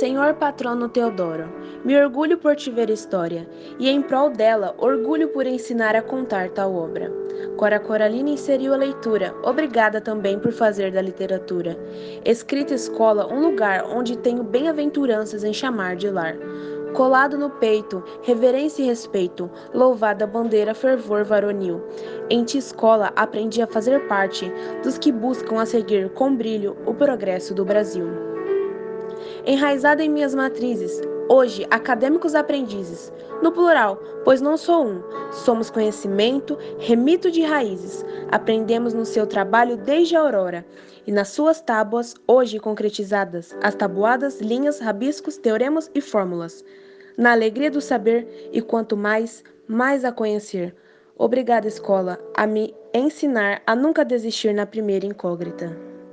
Senhor patrono Teodoro, me orgulho por te ver história, e em prol dela, orgulho por ensinar a contar tal obra. Cora Coralina inseriu a leitura, obrigada também por fazer da literatura. Escrita escola, um lugar onde tenho bem-aventuranças em chamar de lar. Colado no peito, reverência e respeito, louvada bandeira, fervor varonil. Em ti escola aprendi a fazer parte dos que buscam a seguir com brilho o progresso do Brasil. Enraizada em minhas matrizes, hoje acadêmicos aprendizes, no plural, pois não sou um, somos conhecimento, remito de raízes, aprendemos no seu trabalho desde a aurora, e nas suas tábuas, hoje concretizadas, as tabuadas, linhas, rabiscos, teoremas e fórmulas. Na alegria do saber, e quanto mais, mais a conhecer. Obrigada, escola, a me ensinar a nunca desistir na primeira incógnita.